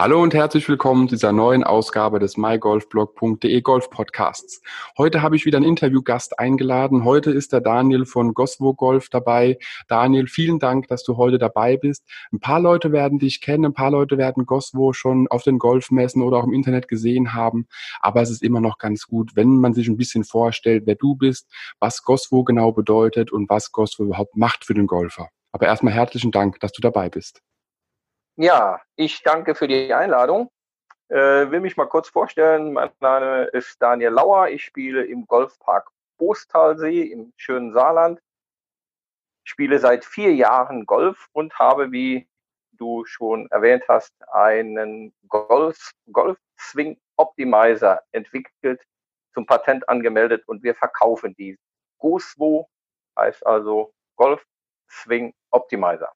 Hallo und herzlich willkommen zu dieser neuen Ausgabe des mygolfblog.de Golf Podcasts. Heute habe ich wieder einen Interviewgast eingeladen. Heute ist der Daniel von Goswo Golf dabei. Daniel, vielen Dank, dass du heute dabei bist. Ein paar Leute werden dich kennen, ein paar Leute werden Goswo schon auf den Golfmessen oder auch im Internet gesehen haben. Aber es ist immer noch ganz gut, wenn man sich ein bisschen vorstellt, wer du bist, was Goswo genau bedeutet und was Goswo überhaupt macht für den Golfer. Aber erstmal herzlichen Dank, dass du dabei bist. Ja, ich danke für die Einladung. Äh, will mich mal kurz vorstellen. Mein Name ist Daniel Lauer. Ich spiele im Golfpark Bostalsee im schönen Saarland. Spiele seit vier Jahren Golf und habe, wie du schon erwähnt hast, einen Golf, Golf Swing Optimizer entwickelt, zum Patent angemeldet und wir verkaufen die. GoSwo heißt also Golf Swing Optimizer.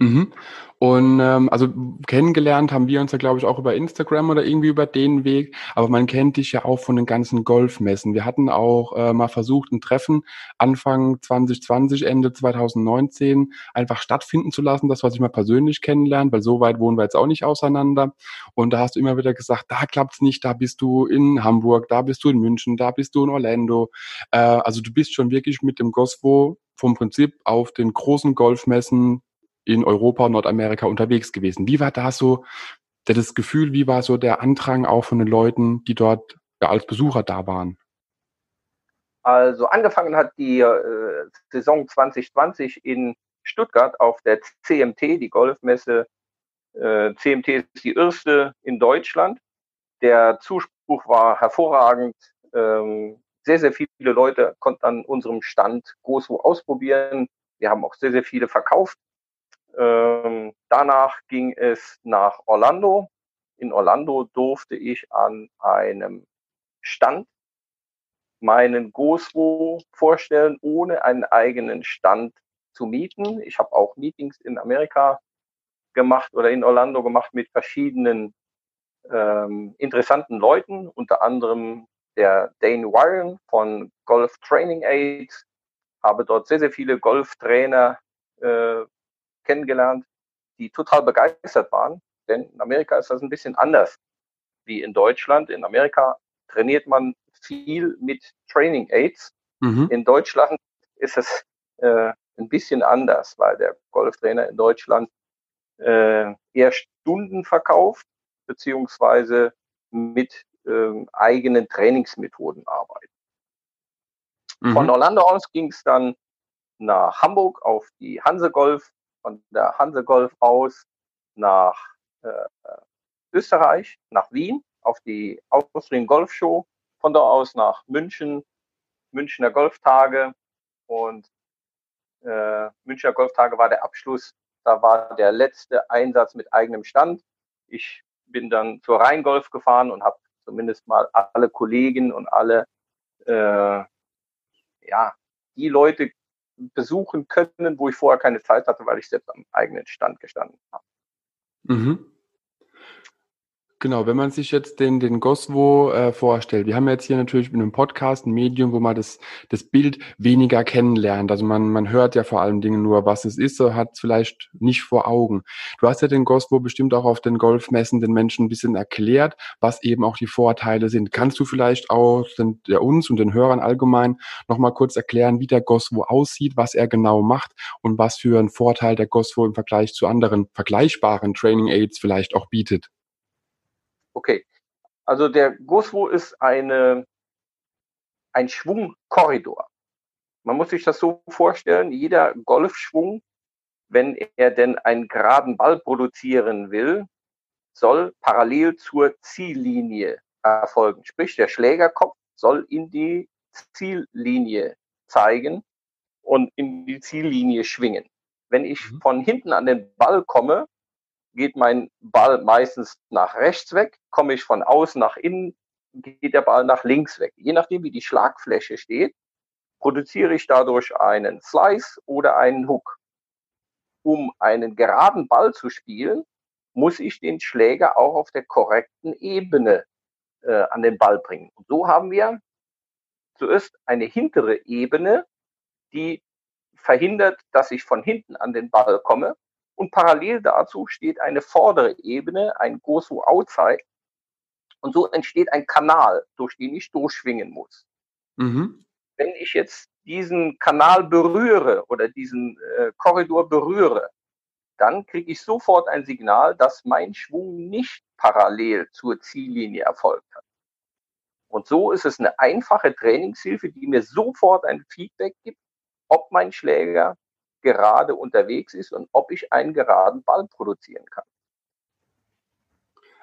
Mhm. Und ähm, also kennengelernt haben wir uns ja, glaube ich, auch über Instagram oder irgendwie über den Weg. Aber man kennt dich ja auch von den ganzen Golfmessen. Wir hatten auch äh, mal versucht, ein Treffen Anfang 2020, Ende 2019 einfach stattfinden zu lassen, das, was ich mal persönlich kennenlernen, weil so weit wohnen wir jetzt auch nicht auseinander. Und da hast du immer wieder gesagt, da klappt's nicht, da bist du in Hamburg, da bist du in München, da bist du in Orlando. Äh, also du bist schon wirklich mit dem Goswo vom Prinzip auf den großen Golfmessen in Europa Nordamerika unterwegs gewesen. Wie war da so das Gefühl, wie war so der Andrang auch von den Leuten, die dort ja, als Besucher da waren? Also angefangen hat die äh, Saison 2020 in Stuttgart auf der CMT, die Golfmesse. Äh, CMT ist die erste in Deutschland. Der Zuspruch war hervorragend. Ähm, sehr, sehr viele Leute konnten an unserem Stand GoSwo ausprobieren. Wir haben auch sehr, sehr viele verkauft. Ähm, danach ging es nach Orlando. In Orlando durfte ich an einem Stand meinen Goswo vorstellen, ohne einen eigenen Stand zu mieten. Ich habe auch Meetings in Amerika gemacht oder in Orlando gemacht mit verschiedenen ähm, interessanten Leuten, unter anderem der Dane Warren von Golf Training Aid, habe dort sehr, sehr viele Golftrainer äh, kennengelernt, die total begeistert waren. Denn in Amerika ist das ein bisschen anders wie in Deutschland. In Amerika trainiert man viel mit Training Aids. Mhm. In Deutschland ist es äh, ein bisschen anders, weil der Golftrainer in Deutschland äh, eher Stunden verkauft, beziehungsweise mit äh, eigenen Trainingsmethoden arbeitet. Mhm. Von Orlando aus ging es dann nach Hamburg auf die Hanse Golf von der Hanse Golf aus nach äh, Österreich, nach Wien, auf die Austrian Golf Show, von da aus nach München, Münchner Golftage und äh, Münchner Golftage war der Abschluss. Da war der letzte Einsatz mit eigenem Stand. Ich bin dann zur Rheingolf gefahren und habe zumindest mal alle Kollegen und alle äh, ja die Leute besuchen können, wo ich vorher keine Zeit hatte, weil ich selbst am eigenen Stand gestanden habe. Mhm. Genau, wenn man sich jetzt den, den Goswo äh, vorstellt, wir haben jetzt hier natürlich mit einem Podcast ein Medium, wo man das, das Bild weniger kennenlernt. Also man, man hört ja vor allen Dingen nur, was es ist, so hat es vielleicht nicht vor Augen. Du hast ja den Goswo bestimmt auch auf den Golfmessen den Menschen ein bisschen erklärt, was eben auch die Vorteile sind. Kannst du vielleicht auch den, der uns und den Hörern allgemein nochmal kurz erklären, wie der Goswo aussieht, was er genau macht und was für einen Vorteil der Goswo im Vergleich zu anderen vergleichbaren Training Aids vielleicht auch bietet? Okay. Also der Goswo ist eine, ein Schwungkorridor. Man muss sich das so vorstellen, jeder Golfschwung, wenn er denn einen geraden Ball produzieren will, soll parallel zur Ziellinie erfolgen. Sprich, der Schlägerkopf soll in die Ziellinie zeigen und in die Ziellinie schwingen. Wenn ich mhm. von hinten an den Ball komme, geht mein Ball meistens nach rechts weg, komme ich von außen nach innen, geht der Ball nach links weg. Je nachdem, wie die Schlagfläche steht, produziere ich dadurch einen Slice oder einen Hook. Um einen geraden Ball zu spielen, muss ich den Schläger auch auf der korrekten Ebene äh, an den Ball bringen. Und so haben wir zuerst eine hintere Ebene, die verhindert, dass ich von hinten an den Ball komme. Und parallel dazu steht eine vordere Ebene, ein Gosu Outside. Und so entsteht ein Kanal, durch den ich durchschwingen muss. Mhm. Wenn ich jetzt diesen Kanal berühre oder diesen äh, Korridor berühre, dann kriege ich sofort ein Signal, dass mein Schwung nicht parallel zur Ziellinie erfolgt hat. Und so ist es eine einfache Trainingshilfe, die mir sofort ein Feedback gibt, ob mein Schläger gerade unterwegs ist und ob ich einen geraden Ball produzieren kann.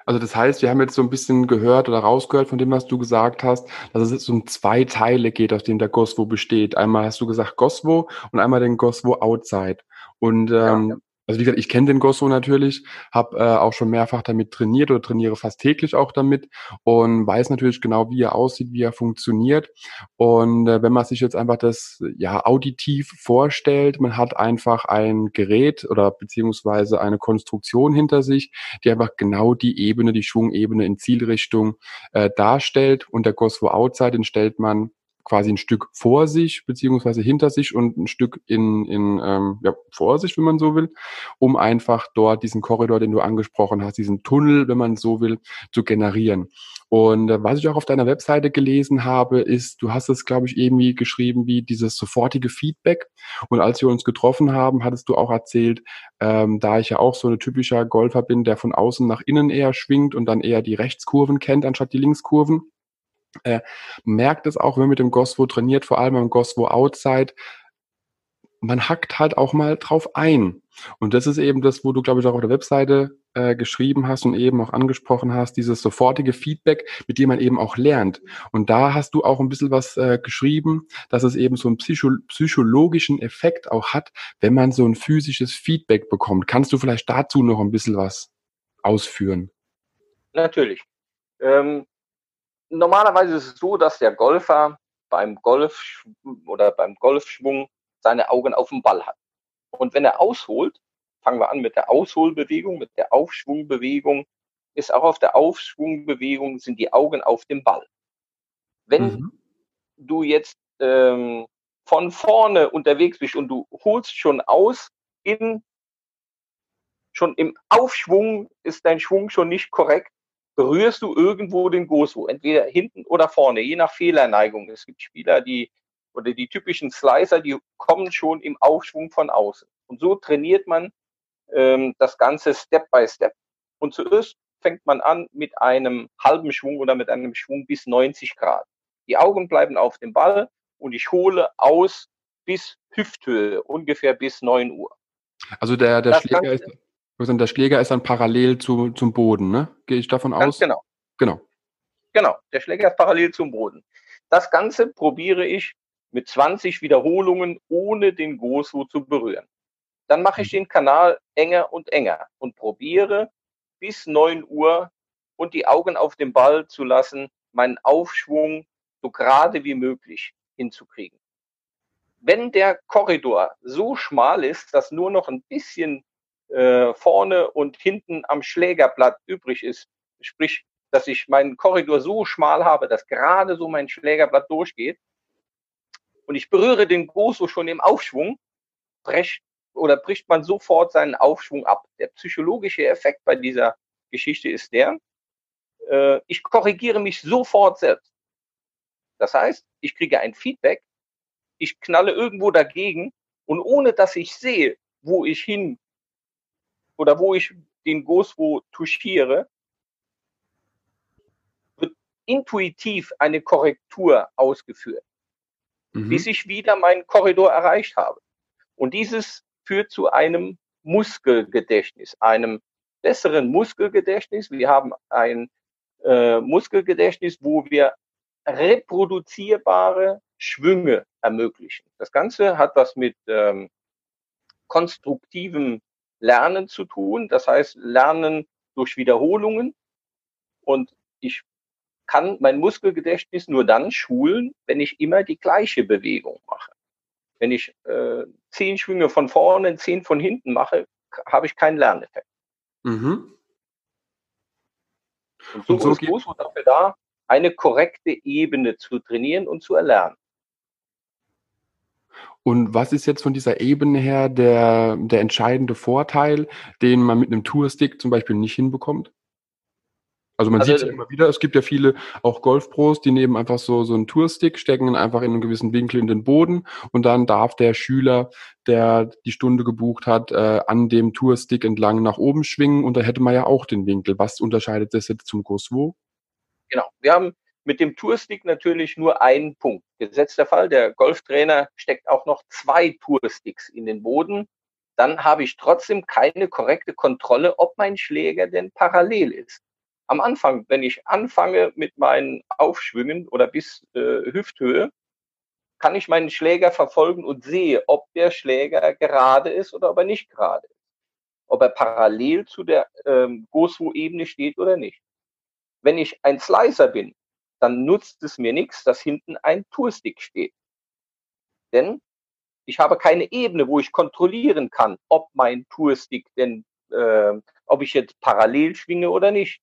Also das heißt, wir haben jetzt so ein bisschen gehört oder rausgehört von dem, was du gesagt hast, dass es jetzt um zwei Teile geht, aus dem der Goswo besteht. Einmal hast du gesagt Goswo und einmal den Goswo Outside. Und ähm, ja, also wie gesagt, ich kenne den Gosso natürlich, habe äh, auch schon mehrfach damit trainiert oder trainiere fast täglich auch damit und weiß natürlich genau, wie er aussieht, wie er funktioniert. Und äh, wenn man sich jetzt einfach das ja auditiv vorstellt, man hat einfach ein Gerät oder beziehungsweise eine Konstruktion hinter sich, die einfach genau die Ebene, die Schwungebene in Zielrichtung äh, darstellt. Und der Gosso Outside, den stellt man quasi ein Stück vor sich beziehungsweise hinter sich und ein Stück in, in ähm, ja, vor sich, wenn man so will, um einfach dort diesen Korridor, den du angesprochen hast, diesen Tunnel, wenn man so will, zu generieren. Und äh, was ich auch auf deiner Webseite gelesen habe, ist, du hast es, glaube ich, irgendwie geschrieben wie dieses sofortige Feedback. Und als wir uns getroffen haben, hattest du auch erzählt, ähm, da ich ja auch so ein typischer Golfer bin, der von außen nach innen eher schwingt und dann eher die Rechtskurven kennt anstatt die Linkskurven äh, merkt es auch, wenn man mit dem Goswo trainiert, vor allem beim Goswo Outside, man hackt halt auch mal drauf ein. Und das ist eben das, wo du, glaube ich, auch auf der Webseite äh, geschrieben hast und eben auch angesprochen hast, dieses sofortige Feedback, mit dem man eben auch lernt. Und da hast du auch ein bisschen was äh, geschrieben, dass es eben so einen psycho psychologischen Effekt auch hat, wenn man so ein physisches Feedback bekommt. Kannst du vielleicht dazu noch ein bisschen was ausführen? Natürlich. Ähm, normalerweise ist es so, dass der Golfer beim Golf oder beim Golfschwung seine Augen auf dem Ball hat. Und wenn er ausholt, fangen wir an mit der Ausholbewegung, mit der Aufschwungbewegung, ist auch auf der Aufschwungbewegung sind die Augen auf dem Ball. Wenn mhm. du jetzt ähm, von vorne unterwegs bist und du holst schon aus, in, schon im Aufschwung ist dein Schwung schon nicht korrekt, berührst du irgendwo den Gosu, entweder hinten oder vorne, je nach Fehlerneigung. Es gibt Spieler, die oder die typischen Slicer, die kommen schon im Aufschwung von außen. Und so trainiert man ähm, das Ganze Step by Step. Und zuerst fängt man an mit einem halben Schwung oder mit einem Schwung bis 90 Grad. Die Augen bleiben auf dem Ball und ich hole aus bis Hüfthöhe, ungefähr bis 9 Uhr. Also der, der Schläger ist, der Schläger ist dann parallel zu, zum Boden, ne? Gehe ich davon Ganz aus? Genau. Genau. Genau. Der Schläger ist parallel zum Boden. Das Ganze probiere ich mit 20 Wiederholungen, ohne den Gosu zu berühren. Dann mache ich mhm. den Kanal enger und enger und probiere bis 9 Uhr und die Augen auf dem Ball zu lassen, meinen Aufschwung so gerade wie möglich hinzukriegen. Wenn der Korridor so schmal ist, dass nur noch ein bisschen äh, vorne und hinten am Schlägerblatt übrig ist. Sprich, dass ich meinen Korridor so schmal habe, dass gerade so mein Schlägerblatt durchgeht. Und ich berühre den Goso schon im Aufschwung, brecht oder bricht man sofort seinen Aufschwung ab. Der psychologische Effekt bei dieser Geschichte ist der, äh, ich korrigiere mich sofort selbst. Das heißt, ich kriege ein Feedback, ich knalle irgendwo dagegen und ohne dass ich sehe, wo ich hin oder wo ich den Goswo touchiere, wird intuitiv eine Korrektur ausgeführt, mhm. bis ich wieder meinen Korridor erreicht habe. Und dieses führt zu einem Muskelgedächtnis, einem besseren Muskelgedächtnis. Wir haben ein äh, Muskelgedächtnis, wo wir reproduzierbare Schwünge ermöglichen. Das Ganze hat was mit ähm, konstruktivem Lernen zu tun. Das heißt, Lernen durch Wiederholungen. Und ich kann mein Muskelgedächtnis nur dann schulen, wenn ich immer die gleiche Bewegung mache. Wenn ich äh, zehn Schwünge von vorne, zehn von hinten mache, habe ich keinen Lerneffekt. Mhm. Und so, und so ist Großmut dafür da, eine korrekte Ebene zu trainieren und zu erlernen. Und was ist jetzt von dieser Ebene her der, der entscheidende Vorteil, den man mit einem Tourstick zum Beispiel nicht hinbekommt? Also man also, sieht es ja immer wieder, es gibt ja viele auch Golfpros, die nehmen einfach so, so einen Tourstick, stecken ihn einfach in einen gewissen Winkel in den Boden und dann darf der Schüler, der die Stunde gebucht hat, äh, an dem Tourstick entlang nach oben schwingen und da hätte man ja auch den Winkel. Was unterscheidet das jetzt zum Goswo? Genau, wir haben mit dem Tourstick natürlich nur einen Punkt. Gesetzter Fall, der Golftrainer steckt auch noch zwei Toursticks in den Boden. Dann habe ich trotzdem keine korrekte Kontrolle, ob mein Schläger denn parallel ist am Anfang, wenn ich anfange mit meinen Aufschwüngen oder bis äh, Hüfthöhe, kann ich meinen Schläger verfolgen und sehe, ob der Schläger gerade ist oder ob er nicht gerade ist. Ob er parallel zu der ähm, Goswo-Ebene steht oder nicht. Wenn ich ein Slicer bin, dann nutzt es mir nichts, dass hinten ein Tourstick steht. Denn ich habe keine Ebene, wo ich kontrollieren kann, ob mein Tourstick denn, äh, ob ich jetzt parallel schwinge oder nicht.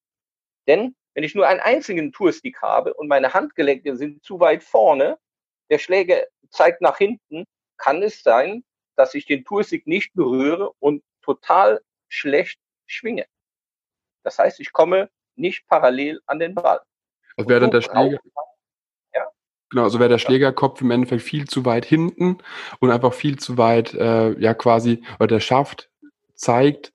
Denn wenn ich nur einen einzigen Tourstick habe und meine Handgelenke sind zu weit vorne, der Schläger zeigt nach hinten, kann es sein, dass ich den Tourstick nicht berühre und total schlecht schwinge. Das heißt, ich komme nicht parallel an den Ball. Also wäre dann der Schläger, ja. Genau, also wäre der Schlägerkopf im Endeffekt viel zu weit hinten und einfach viel zu weit, äh, ja quasi, oder der Schaft zeigt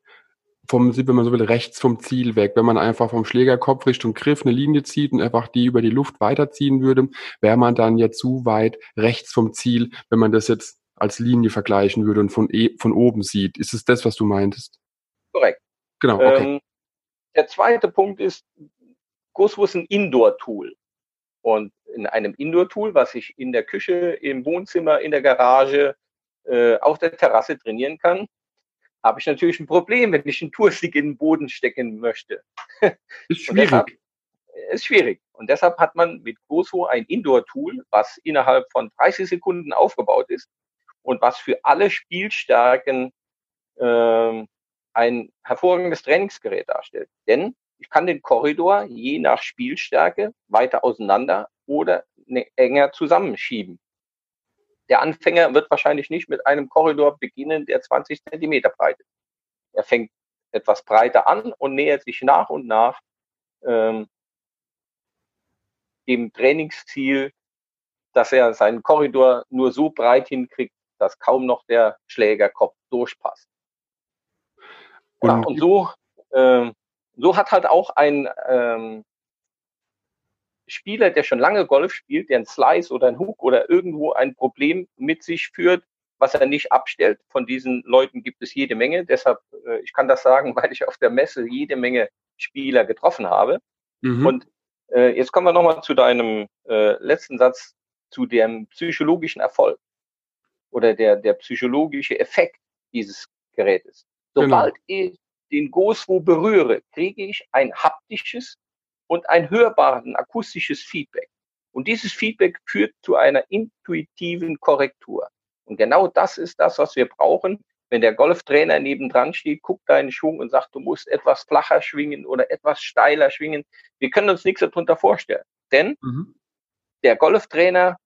vom, wenn man so will, rechts vom Ziel weg. Wenn man einfach vom Schlägerkopf Richtung Griff eine Linie zieht und einfach die über die Luft weiterziehen würde, wäre man dann jetzt zu weit rechts vom Ziel, wenn man das jetzt als Linie vergleichen würde und von, e von oben sieht. Ist es das, was du meintest? Korrekt. Genau, okay. Ähm, der zweite Punkt ist, GoSwo ist ein Indoor-Tool. Und in einem Indoor-Tool, was ich in der Küche, im Wohnzimmer, in der Garage, äh, auf der Terrasse trainieren kann, habe ich natürlich ein Problem, wenn ich einen Tourstick in den Boden stecken möchte. Ist schwierig. Deshalb, ist schwierig. Und deshalb hat man mit Goso ein Indoor-Tool, was innerhalb von 30 Sekunden aufgebaut ist und was für alle Spielstärken äh, ein hervorragendes Trainingsgerät darstellt. Denn ich kann den Korridor je nach Spielstärke weiter auseinander oder ne, enger zusammenschieben. Der Anfänger wird wahrscheinlich nicht mit einem Korridor beginnen, der 20 Zentimeter breit ist. Er fängt etwas breiter an und nähert sich nach und nach ähm, dem Trainingsziel, dass er seinen Korridor nur so breit hinkriegt, dass kaum noch der Schlägerkopf durchpasst. Und, ja, und so, ähm, so hat halt auch ein ähm, Spieler, der schon lange Golf spielt, der ein Slice oder ein Hook oder irgendwo ein Problem mit sich führt, was er nicht abstellt. Von diesen Leuten gibt es jede Menge. Deshalb, äh, ich kann das sagen, weil ich auf der Messe jede Menge Spieler getroffen habe. Mhm. Und äh, jetzt kommen wir nochmal zu deinem äh, letzten Satz, zu dem psychologischen Erfolg oder der, der psychologische Effekt dieses Gerätes. Sobald genau. ich den Goswo berühre, kriege ich ein haptisches und ein hörbares, akustisches Feedback. Und dieses Feedback führt zu einer intuitiven Korrektur. Und genau das ist das, was wir brauchen. Wenn der Golftrainer nebendran steht, guckt deinen Schwung und sagt, du musst etwas flacher schwingen oder etwas steiler schwingen. Wir können uns nichts darunter vorstellen. Denn mhm. der Golftrainer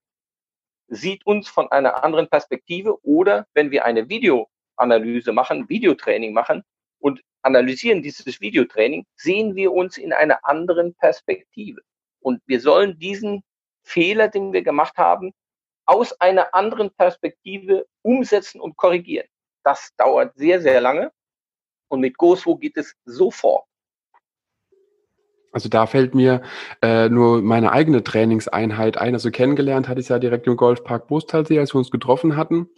sieht uns von einer anderen Perspektive oder wenn wir eine Videoanalyse machen, Videotraining machen und analysieren dieses Videotraining, sehen wir uns in einer anderen Perspektive. Und wir sollen diesen Fehler, den wir gemacht haben, aus einer anderen Perspektive umsetzen und korrigieren. Das dauert sehr, sehr lange. Und mit GoSwo geht es sofort. Also da fällt mir äh, nur meine eigene Trainingseinheit ein. Also kennengelernt hatte ich ja direkt im Golfpark Bustalsee, als wir uns getroffen hatten.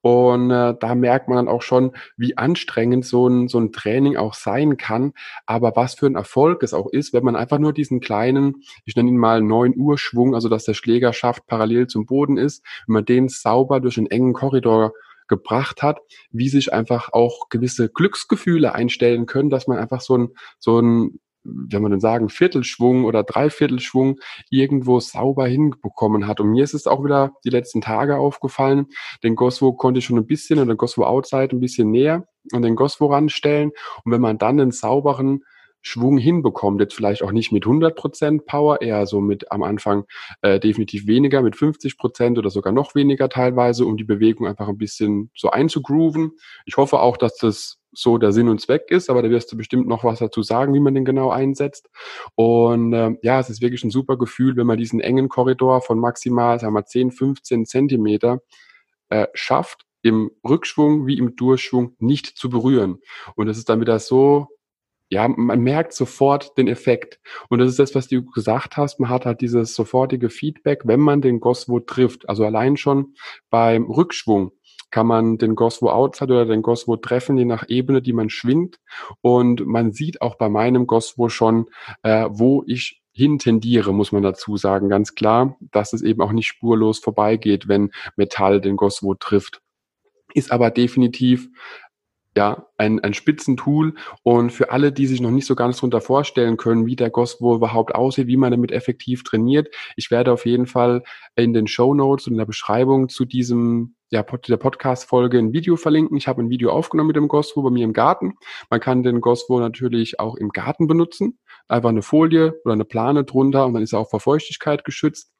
Und äh, da merkt man dann auch schon, wie anstrengend so ein, so ein Training auch sein kann. Aber was für ein Erfolg es auch ist, wenn man einfach nur diesen kleinen, ich nenne ihn mal 9 Uhr Schwung, also dass der Schläger schafft, parallel zum Boden ist, wenn man den sauber durch einen engen Korridor gebracht hat, wie sich einfach auch gewisse Glücksgefühle einstellen können, dass man einfach so ein, so ein wenn man denn sagen, Viertelschwung oder Dreiviertelschwung irgendwo sauber hinbekommen hat. Und mir ist es auch wieder die letzten Tage aufgefallen, den Goswo konnte ich schon ein bisschen oder Goswo Outside ein bisschen näher an den Goswo ranstellen. Und wenn man dann einen sauberen Schwung hinbekommt, jetzt vielleicht auch nicht mit 100% Power, eher so mit am Anfang äh, definitiv weniger, mit 50% oder sogar noch weniger teilweise, um die Bewegung einfach ein bisschen so einzugrooven. Ich hoffe auch, dass das so der Sinn und Zweck ist, aber da wirst du bestimmt noch was dazu sagen, wie man den genau einsetzt. Und ähm, ja, es ist wirklich ein super Gefühl, wenn man diesen engen Korridor von maximal, sagen wir 10, 15 Zentimeter äh, schafft, im Rückschwung wie im Durchschwung nicht zu berühren. Und das ist dann wieder so, ja, man merkt sofort den Effekt. Und das ist das, was du gesagt hast. Man hat halt dieses sofortige Feedback, wenn man den Goswo trifft. Also allein schon beim Rückschwung kann man den Goswo Outside oder den Goswo treffen, je nach Ebene, die man schwingt. Und man sieht auch bei meinem Goswo schon, äh, wo ich hin tendiere, muss man dazu sagen, ganz klar, dass es eben auch nicht spurlos vorbeigeht, wenn Metall den Goswo trifft. Ist aber definitiv ja, ein, ein Spitzentool und für alle, die sich noch nicht so ganz darunter vorstellen können, wie der Goswo überhaupt aussieht, wie man damit effektiv trainiert, ich werde auf jeden Fall in den Show Notes und in der Beschreibung zu diesem ja, der Podcast-Folge ein Video verlinken. Ich habe ein Video aufgenommen mit dem Goswo bei mir im Garten. Man kann den Goswo natürlich auch im Garten benutzen. Einfach eine Folie oder eine Plane drunter und dann ist er auch vor Feuchtigkeit geschützt.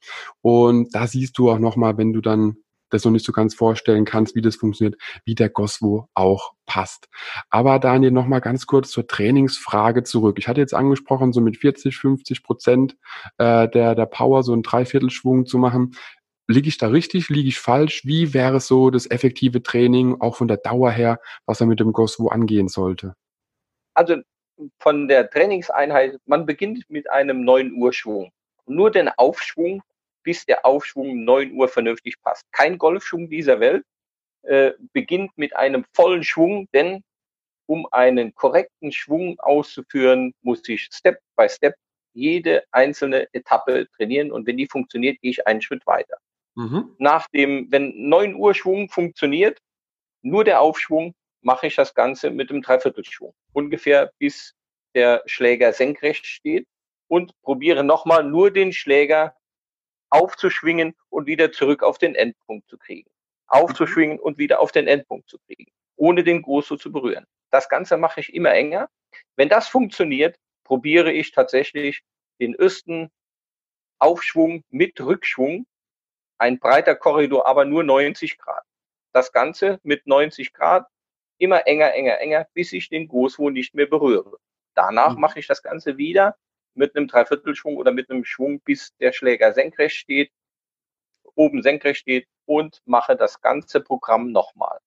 Und da siehst du auch nochmal, wenn du dann das noch nicht so ganz vorstellen kannst, wie das funktioniert, wie der Goswo auch passt. Aber Daniel, nochmal ganz kurz zur Trainingsfrage zurück. Ich hatte jetzt angesprochen, so mit 40, 50 Prozent äh, der, der Power so einen Dreiviertelschwung zu machen. Liege ich da richtig? Liege ich falsch? Wie wäre so das effektive Training, auch von der Dauer her, was er mit dem Goswo angehen sollte? Also von der Trainingseinheit, man beginnt mit einem 9 Uhr Schwung. Nur den Aufschwung, bis der Aufschwung 9 Uhr vernünftig passt. Kein Golfschwung dieser Welt äh, beginnt mit einem vollen Schwung, denn um einen korrekten Schwung auszuführen, muss ich Step by Step jede einzelne Etappe trainieren und wenn die funktioniert, gehe ich einen Schritt weiter. Mhm. Nach dem, wenn 9 Uhr Schwung funktioniert, nur der Aufschwung, mache ich das Ganze mit dem Dreiviertelschwung. Ungefähr bis der Schläger senkrecht steht und probiere nochmal nur den Schläger aufzuschwingen und wieder zurück auf den Endpunkt zu kriegen. Aufzuschwingen und wieder auf den Endpunkt zu kriegen, ohne den Großo zu berühren. Das Ganze mache ich immer enger. Wenn das funktioniert, probiere ich tatsächlich den ersten Aufschwung mit Rückschwung ein breiter Korridor, aber nur 90 Grad. Das Ganze mit 90 Grad, immer enger, enger, enger, bis ich den Goswo nicht mehr berühre. Danach mhm. mache ich das Ganze wieder mit einem Dreiviertelschwung oder mit einem Schwung, bis der Schläger senkrecht steht, oben senkrecht steht und mache das ganze Programm nochmal.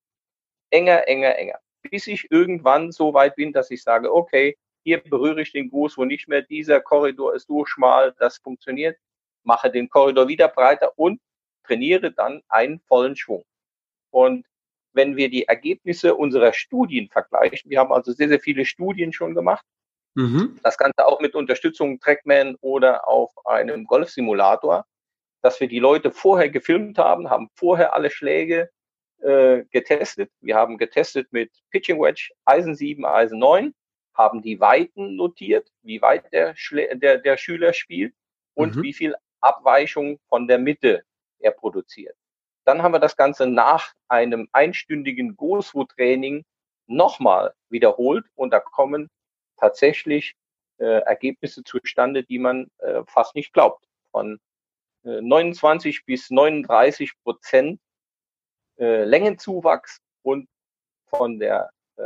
Enger, enger, enger. Bis ich irgendwann so weit bin, dass ich sage, okay, hier berühre ich den Goswo nicht mehr, dieser Korridor ist so schmal, das funktioniert, mache den Korridor wieder breiter und trainiere dann einen vollen Schwung. Und wenn wir die Ergebnisse unserer Studien vergleichen, wir haben also sehr, sehr viele Studien schon gemacht, mhm. das Ganze auch mit Unterstützung Trackman oder auf einem Golfsimulator, dass wir die Leute vorher gefilmt haben, haben vorher alle Schläge äh, getestet. Wir haben getestet mit Pitching Wedge, Eisen 7, Eisen 9, haben die Weiten notiert, wie weit der, Schlä der, der Schüler spielt und mhm. wie viel Abweichung von der Mitte er produziert. Dann haben wir das Ganze nach einem einstündigen Goswo-Training nochmal wiederholt und da kommen tatsächlich äh, Ergebnisse zustande, die man äh, fast nicht glaubt. Von äh, 29 bis 39 Prozent äh, Längenzuwachs und von der äh,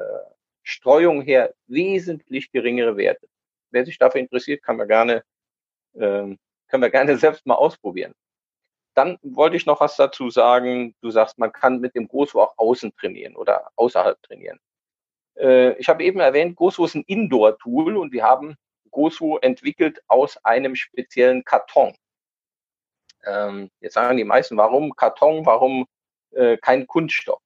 Streuung her wesentlich geringere Werte. Wer sich dafür interessiert, kann man gerne, äh, können wir gerne selbst mal ausprobieren. Dann wollte ich noch was dazu sagen. Du sagst, man kann mit dem auch außen trainieren oder außerhalb trainieren. Äh, ich habe eben erwähnt, Gosu ist ein Indoor-Tool und wir haben Gosu entwickelt aus einem speziellen Karton. Ähm, jetzt sagen die meisten, warum Karton, warum äh, kein Kunststoff?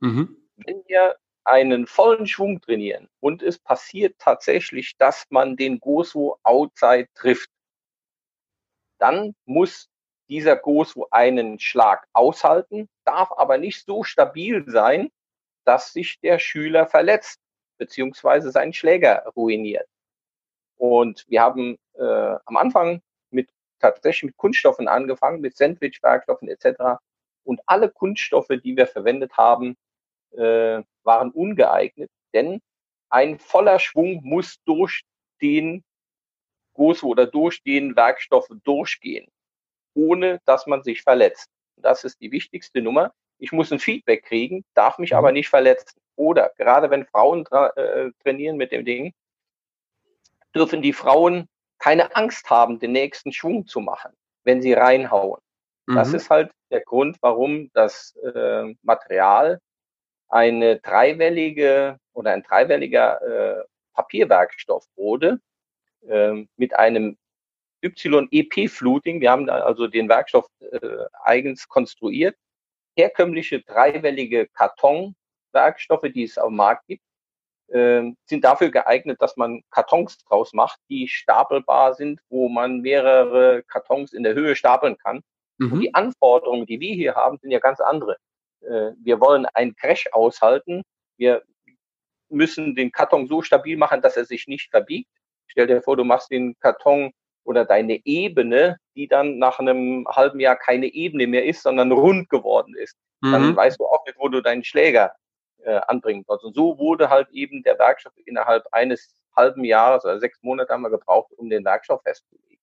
Mhm. Wenn wir einen vollen Schwung trainieren und es passiert tatsächlich, dass man den Gosu outside trifft, dann muss dieser Gosu einen Schlag aushalten, darf aber nicht so stabil sein, dass sich der Schüler verletzt beziehungsweise seinen Schläger ruiniert. Und wir haben äh, am Anfang mit tatsächlich mit Kunststoffen angefangen, mit Sandwich-Werkstoffen etc. Und alle Kunststoffe, die wir verwendet haben, äh, waren ungeeignet, denn ein voller Schwung muss durch den Goswo oder durch den Werkstoff durchgehen, ohne dass man sich verletzt. Das ist die wichtigste Nummer. Ich muss ein Feedback kriegen, darf mich aber mhm. nicht verletzen. Oder gerade wenn Frauen tra äh, trainieren mit dem Ding, dürfen die Frauen keine Angst haben, den nächsten Schwung zu machen, wenn sie reinhauen. Mhm. Das ist halt der Grund, warum das äh, Material eine dreiwellige oder ein dreiwelliger äh, Papierwerkstoff wurde äh, mit einem YEP-Fluting. Wir haben da also den Werkstoff äh, eigens konstruiert. Herkömmliche dreiwellige Kartonwerkstoffe, die es auf dem Markt gibt, äh, sind dafür geeignet, dass man Kartons draus macht, die stapelbar sind, wo man mehrere Kartons in der Höhe stapeln kann. Mhm. Und die Anforderungen, die wir hier haben, sind ja ganz andere. Äh, wir wollen einen Crash aushalten. Wir müssen den Karton so stabil machen, dass er sich nicht verbiegt. Stell dir vor, du machst den Karton oder deine Ebene, die dann nach einem halben Jahr keine Ebene mehr ist, sondern rund geworden ist. Mhm. Dann weißt du auch nicht, wo du deinen Schläger äh, anbringen sollst. Und so wurde halt eben der Werkstoff innerhalb eines halben Jahres oder sechs Monate haben wir gebraucht, um den Werkstoff festzulegen.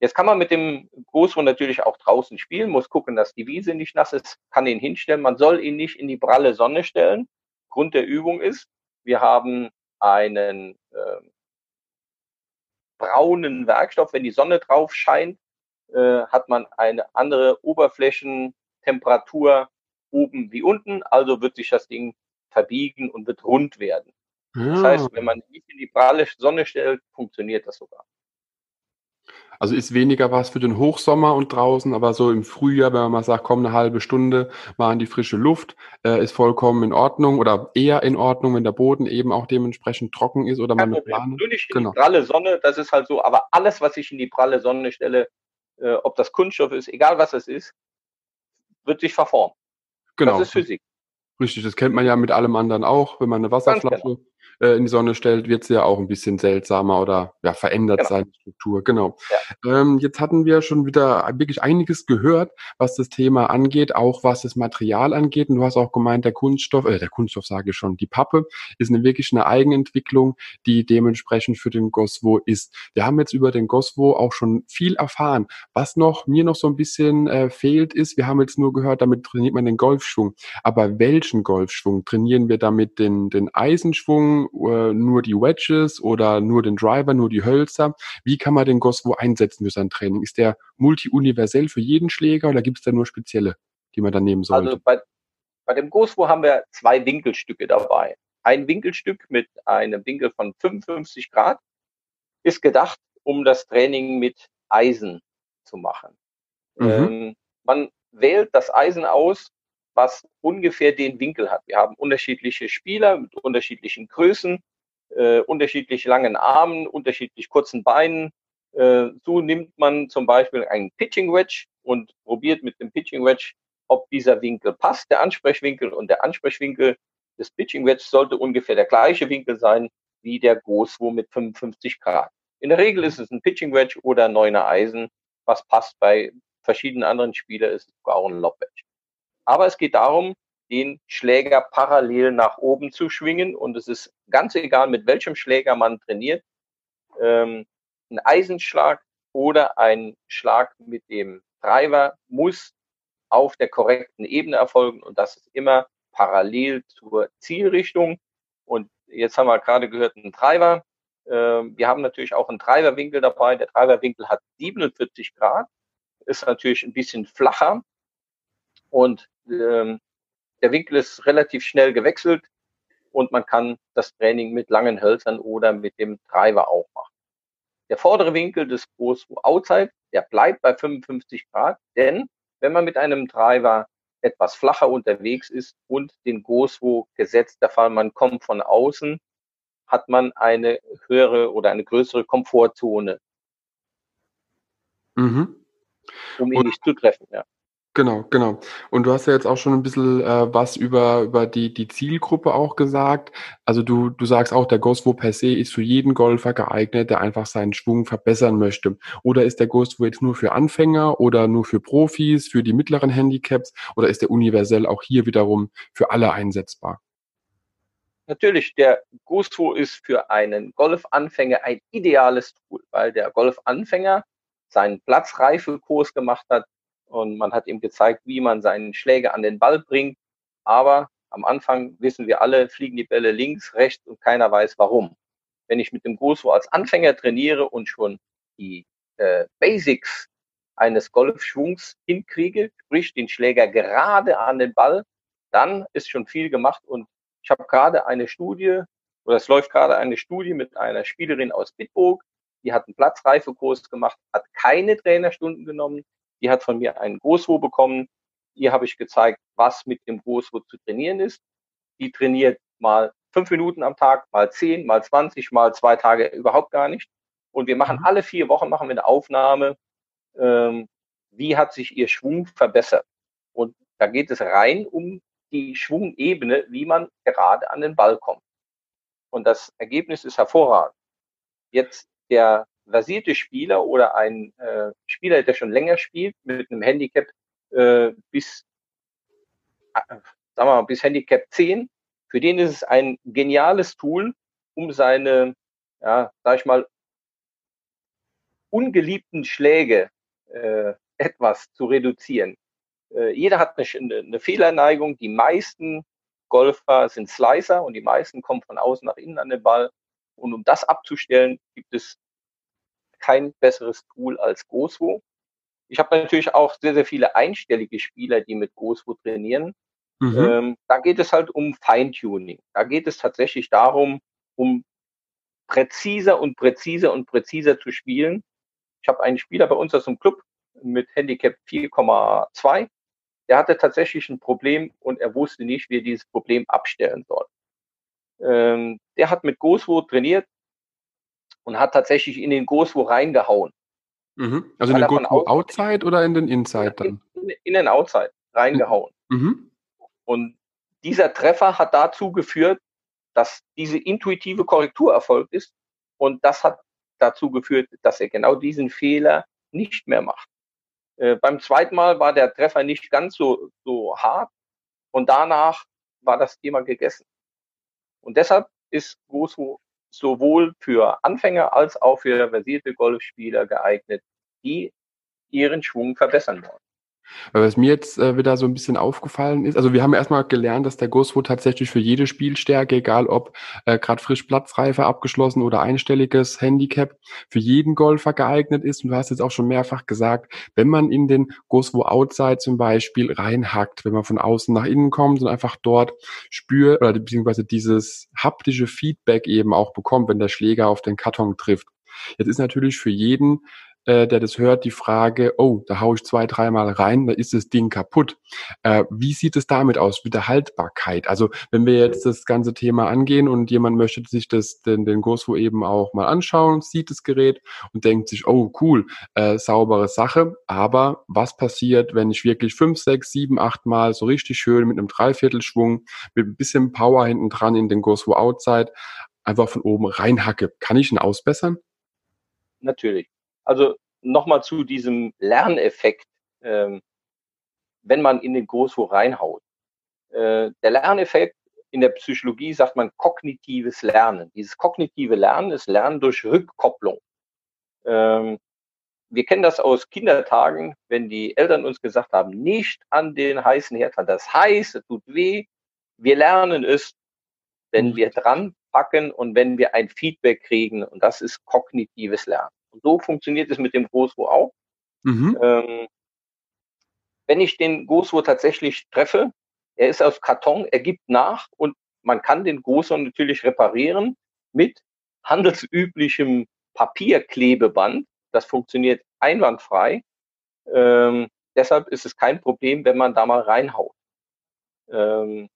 Jetzt kann man mit dem Großhund natürlich auch draußen spielen, muss gucken, dass die Wiese nicht nass ist, kann ihn hinstellen. Man soll ihn nicht in die pralle Sonne stellen. Grund der Übung ist, wir haben einen äh, braunen Werkstoff. Wenn die Sonne drauf scheint, äh, hat man eine andere Oberflächentemperatur oben wie unten. Also wird sich das Ding verbiegen und wird rund werden. Ja. Das heißt, wenn man nicht in die pralle Sonne stellt, funktioniert das sogar. Also ist weniger was für den Hochsommer und draußen, aber so im Frühjahr, wenn man mal sagt, komm eine halbe Stunde mal in die frische Luft, äh, ist vollkommen in Ordnung oder eher in Ordnung, wenn der Boden eben auch dementsprechend trocken ist oder man eine Plane. Nur nicht in genau. die pralle Sonne, das ist halt so, aber alles, was ich in die pralle Sonne stelle, äh, ob das Kunststoff ist, egal was es ist, wird sich verformen. Genau. Das ist Physik. Richtig, das kennt man ja mit allem anderen auch. Wenn man eine Wasserflasche genau. Äh, in die Sonne stellt, wird sie ja auch ein bisschen seltsamer oder ja, verändert genau. seine Struktur. Genau. Ja. Ähm, jetzt hatten wir schon wieder wirklich einiges gehört, was das Thema angeht, auch was das Material angeht. Und du hast auch gemeint, der Kunststoff, äh, der Kunststoff sage ich schon, die Pappe ist eine wirklich eine Eigenentwicklung, die dementsprechend für den Goswo ist. Wir haben jetzt über den Goswo auch schon viel erfahren. Was noch mir noch so ein bisschen äh, fehlt, ist, wir haben jetzt nur gehört, damit trainiert man den Golfschwung. Aber welche welchen Golfschwung? Trainieren wir damit den, den Eisenschwung, äh, nur die Wedges oder nur den Driver, nur die Hölzer? Wie kann man den Goswo einsetzen für sein Training? Ist der multi-universell für jeden Schläger oder gibt es da nur spezielle, die man dann nehmen sollte? Also bei, bei dem Goswo haben wir zwei Winkelstücke dabei. Ein Winkelstück mit einem Winkel von 55 Grad ist gedacht, um das Training mit Eisen zu machen. Mhm. Ähm, man wählt das Eisen aus, was ungefähr den Winkel hat. Wir haben unterschiedliche Spieler mit unterschiedlichen Größen, äh, unterschiedlich langen Armen, unterschiedlich kurzen Beinen. Äh, so nimmt man zum Beispiel einen Pitching Wedge und probiert mit dem Pitching Wedge, ob dieser Winkel passt, der Ansprechwinkel und der Ansprechwinkel des Pitching Wedge sollte ungefähr der gleiche Winkel sein wie der Goswo mit 55 Grad. In der Regel ist es ein Pitching Wedge oder neuner Eisen. Was passt bei verschiedenen anderen Spielern, ist es auch ein Lob Wedge. Aber es geht darum, den Schläger parallel nach oben zu schwingen. Und es ist ganz egal, mit welchem Schläger man trainiert. Ähm, ein Eisenschlag oder ein Schlag mit dem Driver muss auf der korrekten Ebene erfolgen. Und das ist immer parallel zur Zielrichtung. Und jetzt haben wir gerade gehört, ein Driver. Ähm, wir haben natürlich auch einen Driverwinkel dabei. Der Driverwinkel hat 47 Grad, ist natürlich ein bisschen flacher und ähm, der Winkel ist relativ schnell gewechselt und man kann das Training mit langen Hölzern oder mit dem Treiber auch machen. Der vordere Winkel des Großwo Outside, der bleibt bei 55 Grad, denn wenn man mit einem Treiber etwas flacher unterwegs ist und den Großwo gesetzt, der Fall man kommt von außen, hat man eine höhere oder eine größere Komfortzone. Mhm. Um ihn und, nicht zu treffen, ja. Genau, genau. Und du hast ja jetzt auch schon ein bisschen äh, was über, über die, die Zielgruppe auch gesagt. Also du, du sagst auch, der Ghostwo per se ist für jeden Golfer geeignet, der einfach seinen Schwung verbessern möchte. Oder ist der Ghostwo jetzt nur für Anfänger oder nur für Profis, für die mittleren Handicaps oder ist der universell auch hier wiederum für alle einsetzbar? natürlich, der Gusto ist für einen Golfanfänger ein ideales Tool, weil der Golfanfänger seinen Platzreifekurs gemacht hat und man hat ihm gezeigt, wie man seinen Schläger an den Ball bringt. Aber am Anfang wissen wir alle, fliegen die Bälle links, rechts und keiner weiß warum. Wenn ich mit dem Gusto als Anfänger trainiere und schon die äh, Basics eines Golfschwungs hinkriege, sprich den Schläger gerade an den Ball, dann ist schon viel gemacht. Und ich habe gerade eine Studie, oder es läuft gerade eine Studie mit einer Spielerin aus Bitburg, die hat einen Platzreifekurs gemacht, hat keine Trainerstunden genommen, die hat von mir einen Großwo bekommen. Ihr habe ich gezeigt, was mit dem Großwo zu trainieren ist. Die trainiert mal fünf Minuten am Tag, mal zehn, mal zwanzig, mal zwei Tage überhaupt gar nicht. Und wir machen mhm. alle vier Wochen machen wir eine Aufnahme, ähm, wie hat sich ihr Schwung verbessert. Und da geht es rein um die Schwungebene, wie man gerade an den Ball kommt. Und das Ergebnis ist hervorragend. Jetzt der versierte Spieler oder ein äh, Spieler, der schon länger spielt, mit einem Handicap äh, bis, äh, sagen wir mal, bis Handicap 10, für den ist es ein geniales Tool, um seine, ja, sag ich mal, ungeliebten Schläge äh, etwas zu reduzieren. Äh, jeder hat eine, eine Fehlerneigung. Die meisten Golfer sind Slicer und die meisten kommen von außen nach innen an den Ball. Und um das abzustellen, gibt es kein besseres Tool als Goswo. Ich habe natürlich auch sehr, sehr viele einstellige Spieler, die mit Goswo trainieren. Mhm. Ähm, da geht es halt um Feintuning. Da geht es tatsächlich darum, um präziser und präziser und präziser zu spielen. Ich habe einen Spieler bei uns aus dem Club mit Handicap 4,2. Der hatte tatsächlich ein Problem und er wusste nicht, wie er dieses Problem abstellen soll. Ähm, der hat mit Goswo trainiert und hat tatsächlich in den Goswo reingehauen. Mhm. Also in den Goswo Outside oder in den Inside dann? In, in den Outside reingehauen. Mhm. Und dieser Treffer hat dazu geführt, dass diese intuitive Korrektur erfolgt ist. Und das hat dazu geführt, dass er genau diesen Fehler nicht mehr macht. Äh, beim zweiten Mal war der Treffer nicht ganz so, so hart und danach war das Thema gegessen. Und deshalb ist Gosu sowohl für Anfänger als auch für versierte Golfspieler geeignet, die ihren Schwung verbessern wollen. Was mir jetzt äh, wieder so ein bisschen aufgefallen ist, also wir haben erstmal gelernt, dass der Ghostwood tatsächlich für jede Spielstärke, egal ob äh, gerade frisch Platzreife abgeschlossen oder einstelliges Handicap, für jeden Golfer geeignet ist. Und du hast jetzt auch schon mehrfach gesagt, wenn man in den Ghostwood Outside zum Beispiel reinhackt, wenn man von außen nach innen kommt und einfach dort spürt oder beziehungsweise dieses haptische Feedback eben auch bekommt, wenn der Schläger auf den Karton trifft. Jetzt ist natürlich für jeden äh, der das hört, die Frage, oh, da haue ich zwei, dreimal rein, da ist das Ding kaputt. Äh, wie sieht es damit aus mit der Haltbarkeit? Also wenn wir jetzt das ganze Thema angehen und jemand möchte sich das, den, den Goswo eben auch mal anschauen, sieht das Gerät und denkt sich, oh cool, äh, saubere Sache, aber was passiert, wenn ich wirklich fünf, sechs, sieben, acht Mal so richtig schön mit einem Dreiviertelschwung, mit ein bisschen Power hinten dran in den Goswo Outside einfach von oben reinhacke? Kann ich ihn ausbessern? Natürlich. Also nochmal zu diesem Lerneffekt, ähm, wenn man in den Großwo reinhaut. Äh, der Lerneffekt in der Psychologie sagt man kognitives Lernen. Dieses kognitive Lernen ist Lernen durch Rückkopplung. Ähm, wir kennen das aus Kindertagen, wenn die Eltern uns gesagt haben, nicht an den heißen Herd fahren. Das heißt, es tut weh. Wir lernen es, wenn wir dran packen und wenn wir ein Feedback kriegen. Und das ist kognitives Lernen. So funktioniert es mit dem Goswo auch. Mhm. Ähm, wenn ich den Goswo tatsächlich treffe, er ist aus Karton, er gibt nach und man kann den Goswo natürlich reparieren mit handelsüblichem Papierklebeband. Das funktioniert einwandfrei. Ähm, deshalb ist es kein Problem, wenn man da mal reinhaut. Ähm,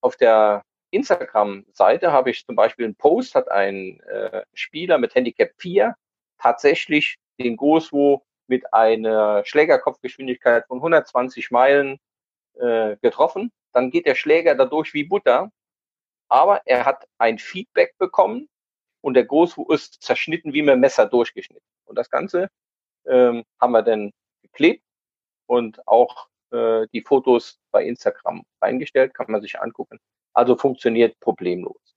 auf der Instagram-Seite habe ich zum Beispiel einen Post, hat ein äh, Spieler mit Handicap 4 tatsächlich den Goswo mit einer Schlägerkopfgeschwindigkeit von 120 Meilen äh, getroffen. Dann geht der Schläger dadurch wie Butter. Aber er hat ein Feedback bekommen und der Goswo ist zerschnitten wie mit dem Messer durchgeschnitten. Und das Ganze ähm, haben wir dann geklebt und auch äh, die Fotos bei Instagram reingestellt, kann man sich angucken. Also funktioniert problemlos.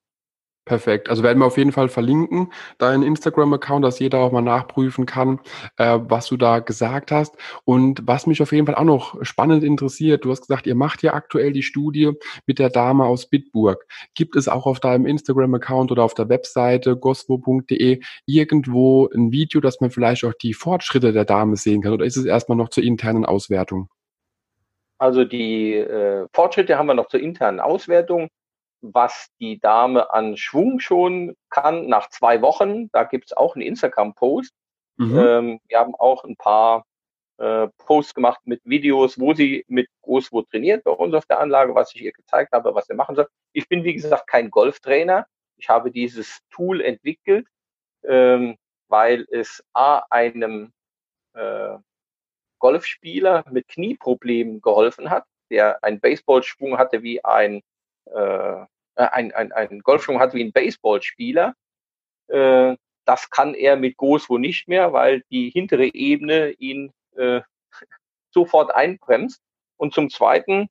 Perfekt. Also werden wir auf jeden Fall verlinken, deinen Instagram-Account, dass jeder auch mal nachprüfen kann, äh, was du da gesagt hast. Und was mich auf jeden Fall auch noch spannend interessiert, du hast gesagt, ihr macht ja aktuell die Studie mit der Dame aus Bitburg. Gibt es auch auf deinem Instagram-Account oder auf der Webseite goswo.de irgendwo ein Video, dass man vielleicht auch die Fortschritte der Dame sehen kann? Oder ist es erstmal noch zur internen Auswertung? Also die äh, Fortschritte haben wir noch zur internen Auswertung was die Dame an Schwung schon kann nach zwei Wochen. Da gibt es auch einen Instagram-Post. Mhm. Ähm, wir haben auch ein paar äh, Posts gemacht mit Videos, wo sie mit Großwo trainiert bei uns auf der Anlage, was ich ihr gezeigt habe, was sie machen soll. Ich bin, wie gesagt, kein Golftrainer. Ich habe dieses Tool entwickelt, ähm, weil es A, einem äh, Golfspieler mit Knieproblemen geholfen hat, der einen Baseballschwung hatte wie ein äh, ein, ein, ein Golfschwung hat wie ein Baseballspieler. Äh, das kann er mit Goswo nicht mehr, weil die hintere Ebene ihn äh, sofort einbremst. Und zum Zweiten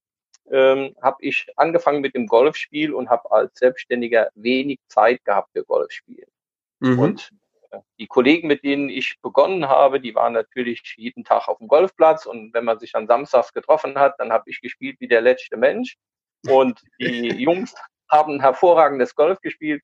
ähm, habe ich angefangen mit dem Golfspiel und habe als Selbstständiger wenig Zeit gehabt für Golfspielen. Mhm. Und äh, die Kollegen, mit denen ich begonnen habe, die waren natürlich jeden Tag auf dem Golfplatz und wenn man sich dann samstags getroffen hat, dann habe ich gespielt wie der letzte Mensch. Und die Jungs haben hervorragendes Golf gespielt.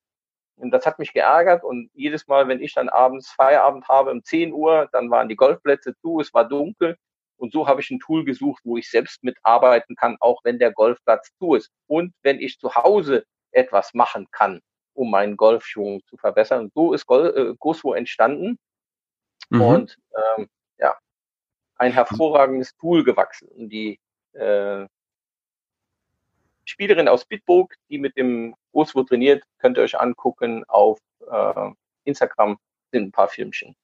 Und das hat mich geärgert. Und jedes Mal, wenn ich dann abends Feierabend habe um 10 Uhr, dann waren die Golfplätze zu, es war dunkel. Und so habe ich ein Tool gesucht, wo ich selbst mitarbeiten kann, auch wenn der Golfplatz zu ist. Und wenn ich zu Hause etwas machen kann, um meinen Golfschwung zu verbessern. Und so ist Gol äh, Goswo entstanden. Mhm. Und ähm, ja, ein hervorragendes Tool gewachsen. Und die äh, Spielerin aus Bitburg, die mit dem Großwo trainiert, könnt ihr euch angucken auf äh, Instagram, sind ein paar Filmchen.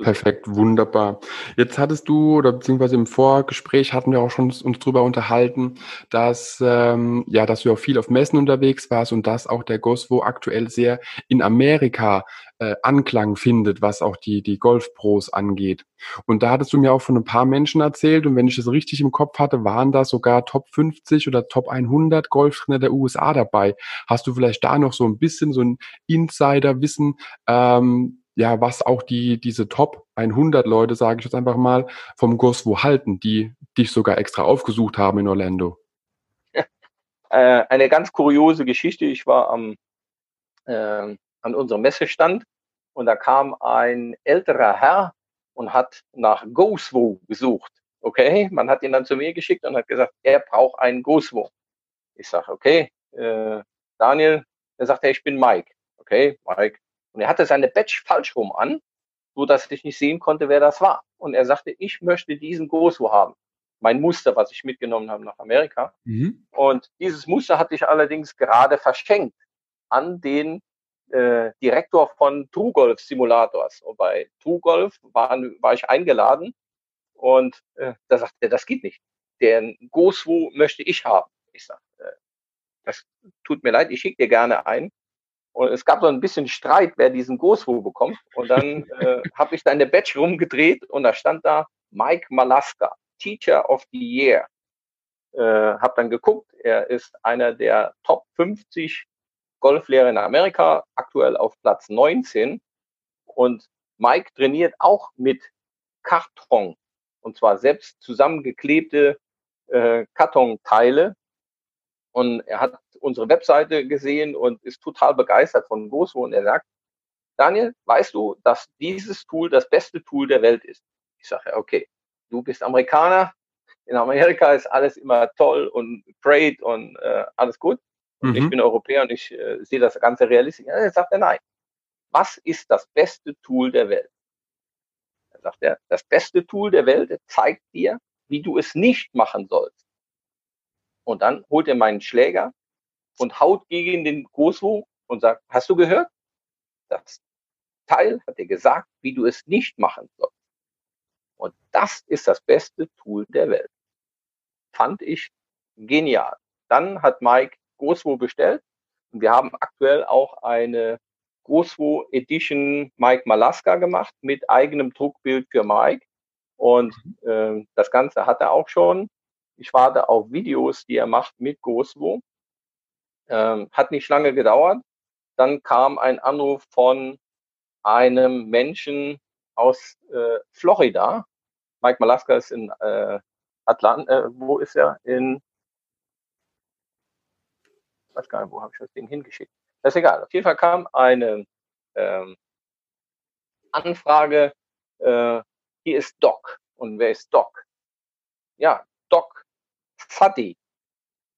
Perfekt, wunderbar. Jetzt hattest du, oder beziehungsweise im Vorgespräch hatten wir auch schon uns drüber unterhalten, dass, ähm, ja, dass du auch viel auf Messen unterwegs warst und dass auch der Goswo aktuell sehr in Amerika äh, Anklang findet, was auch die, die Golfpros angeht. Und da hattest du mir auch von ein paar Menschen erzählt und wenn ich das richtig im Kopf hatte, waren da sogar Top 50 oder Top 100 Golftrainer der USA dabei. Hast du vielleicht da noch so ein bisschen so ein Insider-Wissen, ähm, ja, was auch die, diese Top 100 Leute, sage ich jetzt einfach mal, vom Goswo halten, die dich sogar extra aufgesucht haben in Orlando. Äh, eine ganz kuriose Geschichte. Ich war am, äh, an unserem Messestand und da kam ein älterer Herr und hat nach Goswo gesucht. Okay, man hat ihn dann zu mir geschickt und hat gesagt, er braucht einen Goswo. Ich sage, okay, äh, Daniel, er sagt, hey, ich bin Mike. Okay, Mike, und er hatte seine Badge falsch rum an, so dass ich nicht sehen konnte, wer das war. Und er sagte, ich möchte diesen Gosu haben. Mein Muster, was ich mitgenommen habe nach Amerika. Mhm. Und dieses Muster hatte ich allerdings gerade verschenkt an den äh, Direktor von True Golf Simulators. Und bei True Golf war, ich eingeladen und äh, da sagte er, das geht nicht. Den Gosu möchte ich haben. Ich sage, äh, das tut mir leid, ich schicke dir gerne ein. Und es gab so ein bisschen Streit, wer diesen Goswo bekommt. Und dann äh, habe ich da eine Badge rumgedreht und da stand da Mike Malaska, Teacher of the Year. Äh, habe dann geguckt, er ist einer der Top 50 Golflehrer in Amerika, aktuell auf Platz 19. Und Mike trainiert auch mit Karton. Und zwar selbst zusammengeklebte äh, Kartonteile. Und er hat unsere Webseite gesehen und ist total begeistert von Gozo und er sagt, Daniel, weißt du, dass dieses Tool das beste Tool der Welt ist? Ich sage, okay, du bist Amerikaner, in Amerika ist alles immer toll und great und äh, alles gut. Und mhm. ich bin Europäer und ich äh, sehe das Ganze realistisch. Er sagt er, nein. Was ist das beste Tool der Welt? Er sagt er, das beste Tool der Welt zeigt dir, wie du es nicht machen sollst. Und dann holt er meinen Schläger und haut gegen den Goswo und sagt, hast du gehört? Das Teil hat dir gesagt, wie du es nicht machen sollst. Und das ist das beste Tool der Welt. Fand ich genial. Dann hat Mike Goswo bestellt und wir haben aktuell auch eine Goswo Edition Mike Malaska gemacht mit eigenem Druckbild für Mike. Und äh, das Ganze hat er auch schon Ich warte auf Videos, die er macht mit Goswo. Ähm, hat nicht lange gedauert. Dann kam ein Anruf von einem Menschen aus äh, Florida. Mike Malaska ist in äh, Atlanta. Äh, wo ist er? In ich weiß gar nicht, wo habe ich das Ding hingeschickt. Das ist egal. Auf jeden Fall kam eine ähm, Anfrage, äh, hier ist Doc. Und wer ist Doc? Ja, Doc Fadi.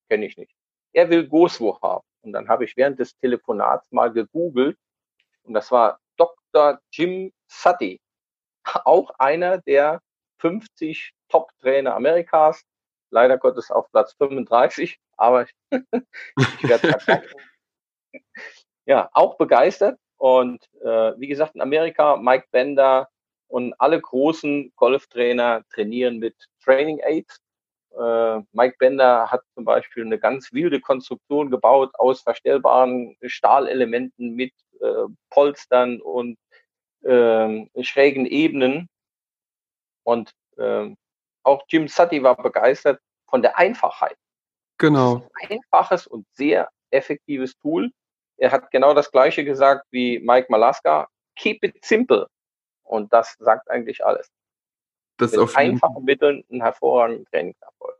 Kenne ich nicht. Er will Goswo haben. Und dann habe ich während des Telefonats mal gegoogelt. Und das war Dr. Jim Sutty. Auch einer der 50 Top-Trainer Amerikas. Leider Gottes auf Platz 35. Aber ich werde ja, auch begeistert. Und äh, wie gesagt, in Amerika, Mike Bender und alle großen Golftrainer trainieren mit Training Aids. Äh, Mike Bender hat zum Beispiel eine ganz wilde Konstruktion gebaut aus verstellbaren Stahlelementen mit äh, Polstern und äh, schrägen Ebenen. Und äh, auch Jim Sutty war begeistert von der Einfachheit. Genau. Ein einfaches und sehr effektives Tool. Er hat genau das Gleiche gesagt wie Mike Malaska. Keep it simple. Und das sagt eigentlich alles. Das Mit auf einfachen Mitteln einen hervorragenden Trainingserfolg.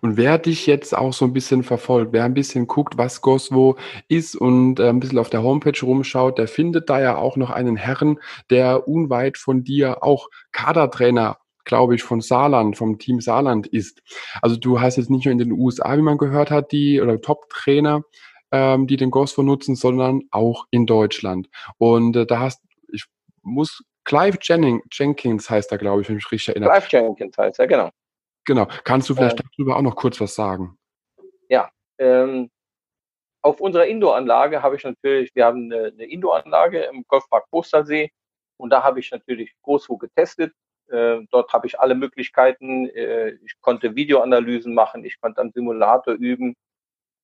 Und wer dich jetzt auch so ein bisschen verfolgt, wer ein bisschen guckt, was Goswo ist und äh, ein bisschen auf der Homepage rumschaut, der findet da ja auch noch einen Herrn, der unweit von dir auch Kadertrainer glaube ich, von Saarland, vom Team Saarland ist. Also du hast jetzt nicht nur in den USA, wie man gehört hat, die oder Top-Trainer, ähm, die den Gosford nutzen, sondern auch in Deutschland. Und äh, da hast, ich muss, Clive Jennings, Jenkins heißt er, glaube ich, wenn ich mich richtig erinnere. Clive Jenkins heißt er, genau. Genau. Kannst du vielleicht äh, darüber auch noch kurz was sagen? Ja, ähm, auf unserer Indoor-Anlage habe ich natürlich, wir haben eine, eine Indoor-Anlage im Golfpark Postersee und da habe ich natürlich Großwo getestet. Äh, dort habe ich alle Möglichkeiten. Äh, ich konnte Videoanalysen machen, ich konnte am Simulator üben,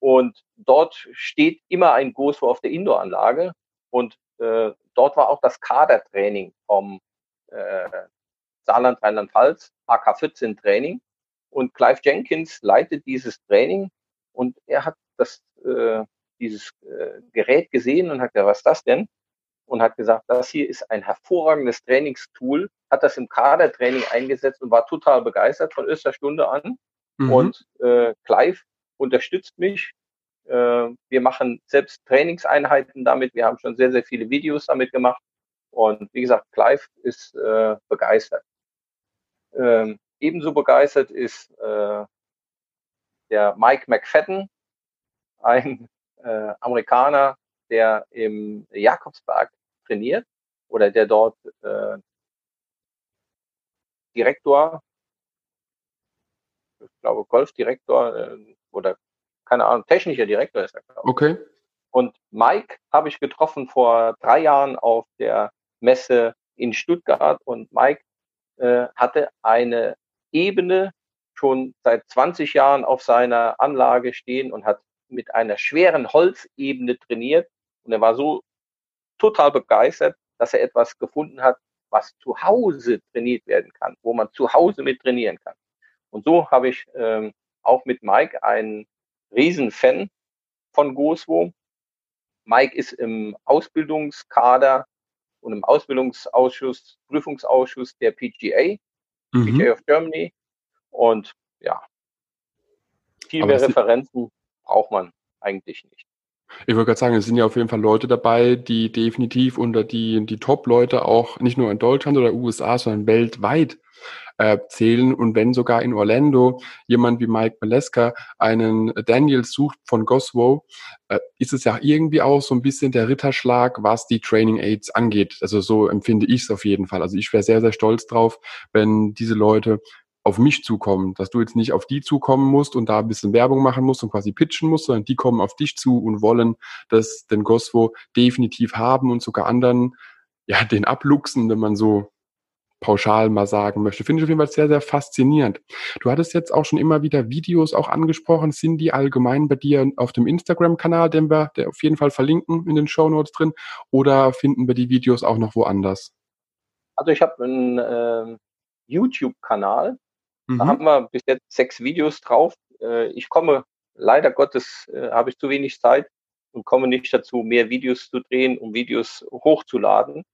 und dort steht immer ein GoSwo auf der Indoor-Anlage. Und äh, dort war auch das Kadertraining vom äh, Saarland Rheinland-Pfalz, AK14 Training. Und Clive Jenkins leitet dieses Training und er hat das, äh, dieses äh, Gerät gesehen und hat gesagt, was ist das denn? Und hat gesagt, das hier ist ein hervorragendes Trainingstool, hat das im Kadertraining eingesetzt und war total begeistert von erster Stunde an. Mhm. Und äh, Clive unterstützt mich. Äh, wir machen selbst Trainingseinheiten damit. Wir haben schon sehr, sehr viele Videos damit gemacht. Und wie gesagt, Clive ist äh, begeistert. Ähm, ebenso begeistert ist äh, der Mike McFadden, ein äh, Amerikaner, der im Jakobsberg trainiert oder der dort äh, Direktor, ich glaube Golfdirektor, äh, oder keine Ahnung, technischer Direktor ist er, glaube ich. Okay. Und Mike habe ich getroffen vor drei Jahren auf der Messe in Stuttgart und Mike äh, hatte eine Ebene schon seit 20 Jahren auf seiner Anlage stehen und hat mit einer schweren Holzebene trainiert und er war so total begeistert, dass er etwas gefunden hat, was zu Hause trainiert werden kann, wo man zu Hause mit trainieren kann. Und so habe ich ähm, auch mit Mike ein Riesenfan von Goswo. Mike ist im Ausbildungskader und im Ausbildungsausschuss, Prüfungsausschuss der PGA, mhm. PGA of Germany. Und ja, viel Aber mehr Referenzen braucht man eigentlich nicht. Ich wollte gerade sagen, es sind ja auf jeden Fall Leute dabei, die definitiv unter die, die Top-Leute auch nicht nur in Deutschland oder USA, sondern weltweit äh, zählen. Und wenn sogar in Orlando jemand wie Mike Maleska einen Daniel sucht von Goswo, äh, ist es ja irgendwie auch so ein bisschen der Ritterschlag, was die Training Aids angeht. Also so empfinde ich es auf jeden Fall. Also ich wäre sehr, sehr stolz drauf, wenn diese Leute auf mich zukommen, dass du jetzt nicht auf die zukommen musst und da ein bisschen Werbung machen musst und quasi pitchen musst, sondern die kommen auf dich zu und wollen das den Goswo definitiv haben und sogar anderen ja den abluchsen, wenn man so pauschal mal sagen möchte. Finde ich auf jeden Fall sehr, sehr faszinierend. Du hattest jetzt auch schon immer wieder Videos auch angesprochen. Sind die allgemein bei dir auf dem Instagram-Kanal, den wir der auf jeden Fall verlinken in den Show Notes drin? Oder finden wir die Videos auch noch woanders? Also ich habe einen äh, YouTube-Kanal, Mhm. Da haben wir bis jetzt sechs Videos drauf. Äh, ich komme, leider Gottes, äh, habe ich zu wenig Zeit und komme nicht dazu, mehr Videos zu drehen, um Videos hochzuladen.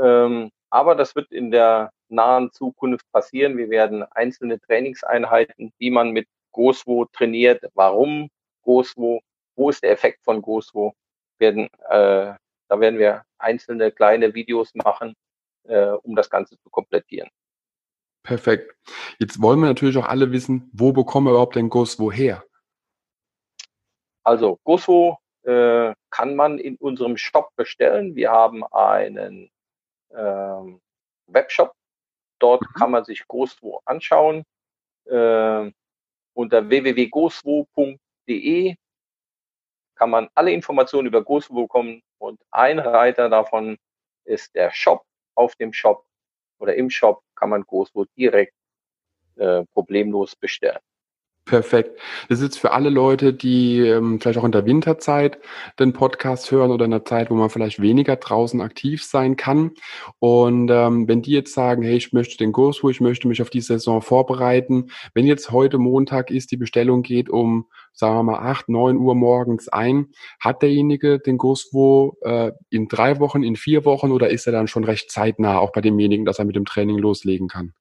Ähm, aber das wird in der nahen Zukunft passieren. Wir werden einzelne Trainingseinheiten, wie man mit Goswo trainiert, warum Goswo, wo ist der Effekt von Goswo, werden, äh, da werden wir einzelne kleine Videos machen, äh, um das Ganze zu komplettieren. Perfekt. Jetzt wollen wir natürlich auch alle wissen, wo bekommen wir überhaupt den Goswo her? Also Goswo äh, kann man in unserem Shop bestellen. Wir haben einen ähm, Webshop. Dort mhm. kann man sich Goswo anschauen. Äh, unter www.goswo.de kann man alle Informationen über Goswo bekommen und ein Reiter davon ist der Shop. Auf dem Shop oder im Shop kann man Goswo direkt äh, problemlos bestellen. Perfekt. Das ist jetzt für alle Leute, die ähm, vielleicht auch in der Winterzeit den Podcast hören oder in einer Zeit, wo man vielleicht weniger draußen aktiv sein kann. Und ähm, wenn die jetzt sagen, hey, ich möchte den Kurs, wo ich möchte mich auf die Saison vorbereiten, wenn jetzt heute Montag ist, die Bestellung geht um, sagen wir mal, acht, neun Uhr morgens ein, hat derjenige den Kurs wo äh, in drei Wochen, in vier Wochen oder ist er dann schon recht zeitnah auch bei demjenigen, dass er mit dem Training loslegen kann?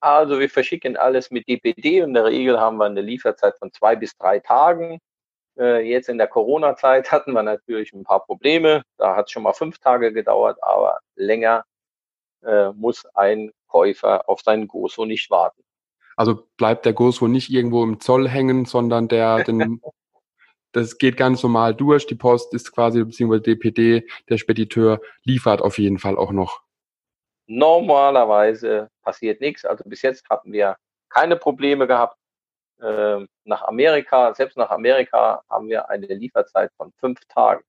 Also wir verschicken alles mit DPD und in der Regel haben wir eine Lieferzeit von zwei bis drei Tagen. Äh, jetzt in der Corona-Zeit hatten wir natürlich ein paar Probleme. Da hat es schon mal fünf Tage gedauert, aber länger äh, muss ein Käufer auf seinen Goso nicht warten. Also bleibt der Goso nicht irgendwo im Zoll hängen, sondern der den das geht ganz normal durch. Die Post ist quasi, beziehungsweise DPD, der Spediteur liefert auf jeden Fall auch noch. Normalerweise passiert nichts. Also bis jetzt hatten wir keine Probleme gehabt. Ähm, nach Amerika, selbst nach Amerika haben wir eine Lieferzeit von fünf Tagen.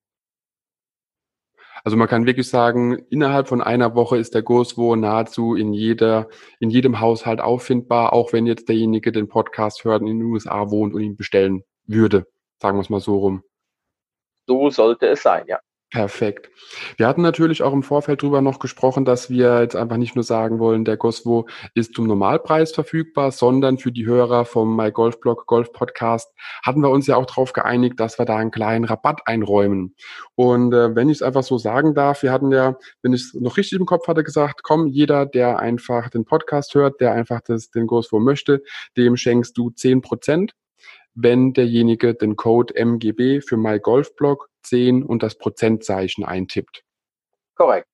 Also man kann wirklich sagen, innerhalb von einer Woche ist der Goswo nahezu in jeder, in jedem Haushalt auffindbar, auch wenn jetzt derjenige den Podcast hört und in den USA wohnt und ihn bestellen würde. Sagen wir es mal so rum. So sollte es sein, ja. Perfekt. Wir hatten natürlich auch im Vorfeld drüber noch gesprochen, dass wir jetzt einfach nicht nur sagen wollen, der Goswo ist zum Normalpreis verfügbar, sondern für die Hörer vom MyGolfBlog Golf Podcast hatten wir uns ja auch darauf geeinigt, dass wir da einen kleinen Rabatt einräumen. Und äh, wenn ich es einfach so sagen darf, wir hatten ja, wenn ich es noch richtig im Kopf hatte, gesagt, komm, jeder, der einfach den Podcast hört, der einfach das, den Goswo möchte, dem schenkst du zehn Prozent wenn derjenige den Code MGB für MyGolfBlog 10 und das Prozentzeichen eintippt. Korrekt.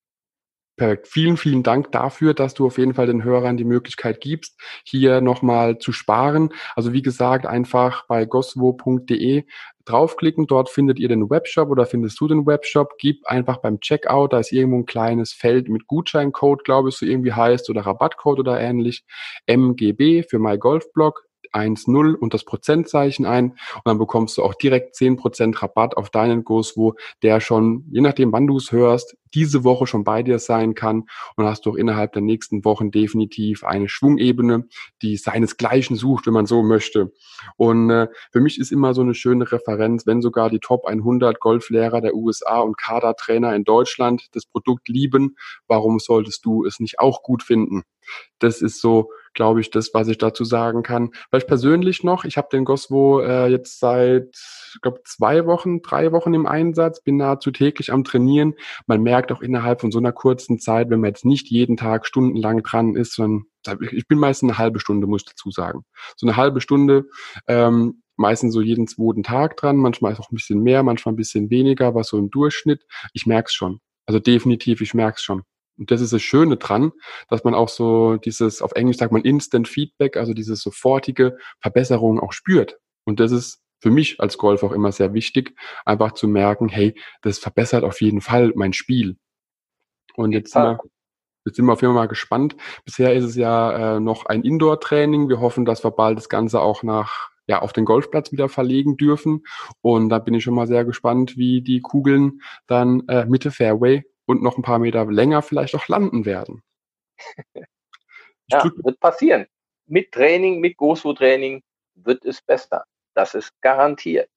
Perfekt. Vielen, vielen Dank dafür, dass du auf jeden Fall den Hörern die Möglichkeit gibst, hier nochmal zu sparen. Also wie gesagt, einfach bei goswo.de draufklicken. Dort findet ihr den Webshop oder findest du den Webshop. Gib einfach beim Checkout, da ist irgendwo ein kleines Feld mit Gutscheincode, glaube ich, so irgendwie heißt oder Rabattcode oder ähnlich. MGB für MyGolfBlog 1,0 und das Prozentzeichen ein. Und dann bekommst du auch direkt 10% Rabatt auf deinen GoSwo, der schon, je nachdem wann du es hörst, diese Woche schon bei dir sein kann und hast doch innerhalb der nächsten Wochen definitiv eine Schwungebene, die seinesgleichen sucht, wenn man so möchte. Und äh, für mich ist immer so eine schöne Referenz, wenn sogar die Top 100 Golflehrer der USA und Kadertrainer in Deutschland das Produkt lieben, warum solltest du es nicht auch gut finden? Das ist so glaube ich, das, was ich dazu sagen kann. Vielleicht persönlich noch, ich habe den Goswo äh, jetzt seit, ich glaube, zwei Wochen, drei Wochen im Einsatz, bin nahezu täglich am Trainieren. Man merkt auch innerhalb von so einer kurzen Zeit, wenn man jetzt nicht jeden Tag stundenlang dran ist, sondern ich bin meistens eine halbe Stunde, muss ich dazu sagen. So eine halbe Stunde, ähm, meistens so jeden zweiten Tag dran, manchmal ist auch ein bisschen mehr, manchmal ein bisschen weniger, was so im Durchschnitt. Ich merke es schon. Also definitiv, ich merke es schon. Und das ist das Schöne dran, dass man auch so dieses, auf Englisch sagt man Instant Feedback, also diese sofortige Verbesserung auch spürt. Und das ist für mich als Golf auch immer sehr wichtig, einfach zu merken, hey, das verbessert auf jeden Fall mein Spiel. Und jetzt sind wir, jetzt sind wir auf jeden Fall mal gespannt. Bisher ist es ja äh, noch ein Indoor-Training. Wir hoffen, dass wir bald das Ganze auch nach ja, auf den Golfplatz wieder verlegen dürfen. Und da bin ich schon mal sehr gespannt, wie die Kugeln dann äh, Mitte Fairway und noch ein paar Meter länger vielleicht auch landen werden. ja, wird passieren. Mit Training, mit Gosu-Training wird es besser. Das ist garantiert.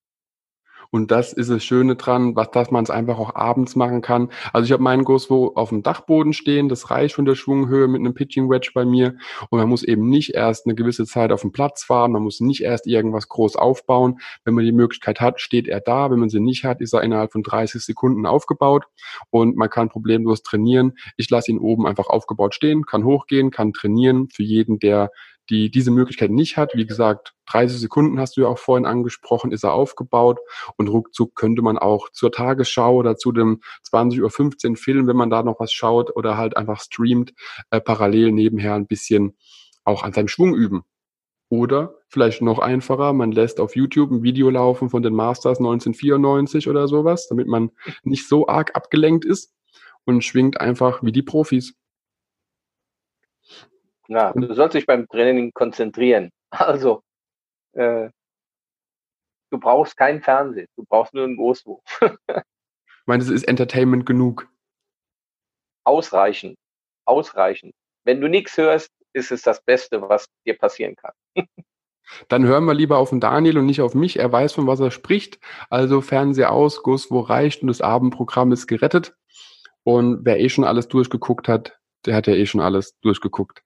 Und das ist das Schöne dran, was, dass man es einfach auch abends machen kann. Also ich habe meinen Goswo auf dem Dachboden stehen, das reicht von der Schwunghöhe mit einem Pitching Wedge bei mir. Und man muss eben nicht erst eine gewisse Zeit auf dem Platz fahren, man muss nicht erst irgendwas groß aufbauen. Wenn man die Möglichkeit hat, steht er da. Wenn man sie nicht hat, ist er innerhalb von 30 Sekunden aufgebaut und man kann problemlos trainieren. Ich lasse ihn oben einfach aufgebaut stehen, kann hochgehen, kann trainieren. Für jeden, der die diese Möglichkeit nicht hat. Wie gesagt, 30 Sekunden hast du ja auch vorhin angesprochen, ist er aufgebaut und ruckzuck könnte man auch zur Tagesschau oder zu dem 20.15 Uhr Film, wenn man da noch was schaut oder halt einfach streamt, äh, parallel nebenher ein bisschen auch an seinem Schwung üben. Oder vielleicht noch einfacher, man lässt auf YouTube ein Video laufen von den Masters 1994 oder sowas, damit man nicht so arg abgelenkt ist und schwingt einfach wie die Profis. Na, du sollst dich beim Training konzentrieren. Also, äh, du brauchst kein Fernsehen, du brauchst nur ein Großwo. ich meine, es ist Entertainment genug. Ausreichend, ausreichend. Wenn du nichts hörst, ist es das Beste, was dir passieren kann. Dann hören wir lieber auf den Daniel und nicht auf mich. Er weiß, von was er spricht. Also Fernseher aus, Guss, reicht und das Abendprogramm ist gerettet. Und wer eh schon alles durchgeguckt hat, der hat ja eh schon alles durchgeguckt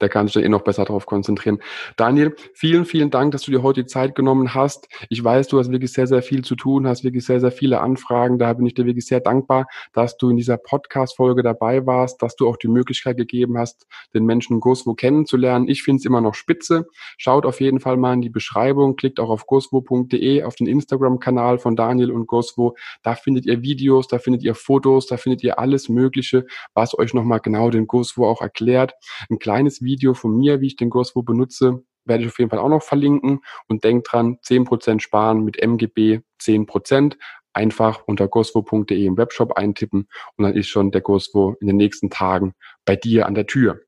der kann sich dann eh noch besser darauf konzentrieren. Daniel, vielen, vielen Dank, dass du dir heute die Zeit genommen hast. Ich weiß, du hast wirklich sehr, sehr viel zu tun, hast wirklich sehr, sehr viele Anfragen. Da bin ich dir wirklich sehr dankbar, dass du in dieser Podcast-Folge dabei warst, dass du auch die Möglichkeit gegeben hast, den Menschen Goswo kennenzulernen. Ich finde es immer noch spitze. Schaut auf jeden Fall mal in die Beschreibung, klickt auch auf goswo.de, auf den Instagram-Kanal von Daniel und Goswo. Da findet ihr Videos, da findet ihr Fotos, da findet ihr alles Mögliche, was euch nochmal genau den Goswo auch erklärt. Ein kleines Video Video von mir, wie ich den Goswo benutze, werde ich auf jeden Fall auch noch verlinken. Und denkt dran, 10% sparen mit MGB 10%. Einfach unter goswo.de im Webshop eintippen und dann ist schon der Goswo in den nächsten Tagen bei dir an der Tür.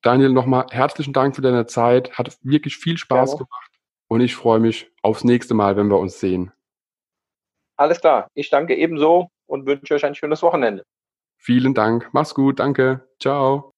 Daniel, nochmal herzlichen Dank für deine Zeit. Hat wirklich viel Spaß ja. gemacht und ich freue mich aufs nächste Mal, wenn wir uns sehen. Alles klar. Ich danke ebenso und wünsche euch ein schönes Wochenende. Vielen Dank. Mach's gut. Danke. Ciao.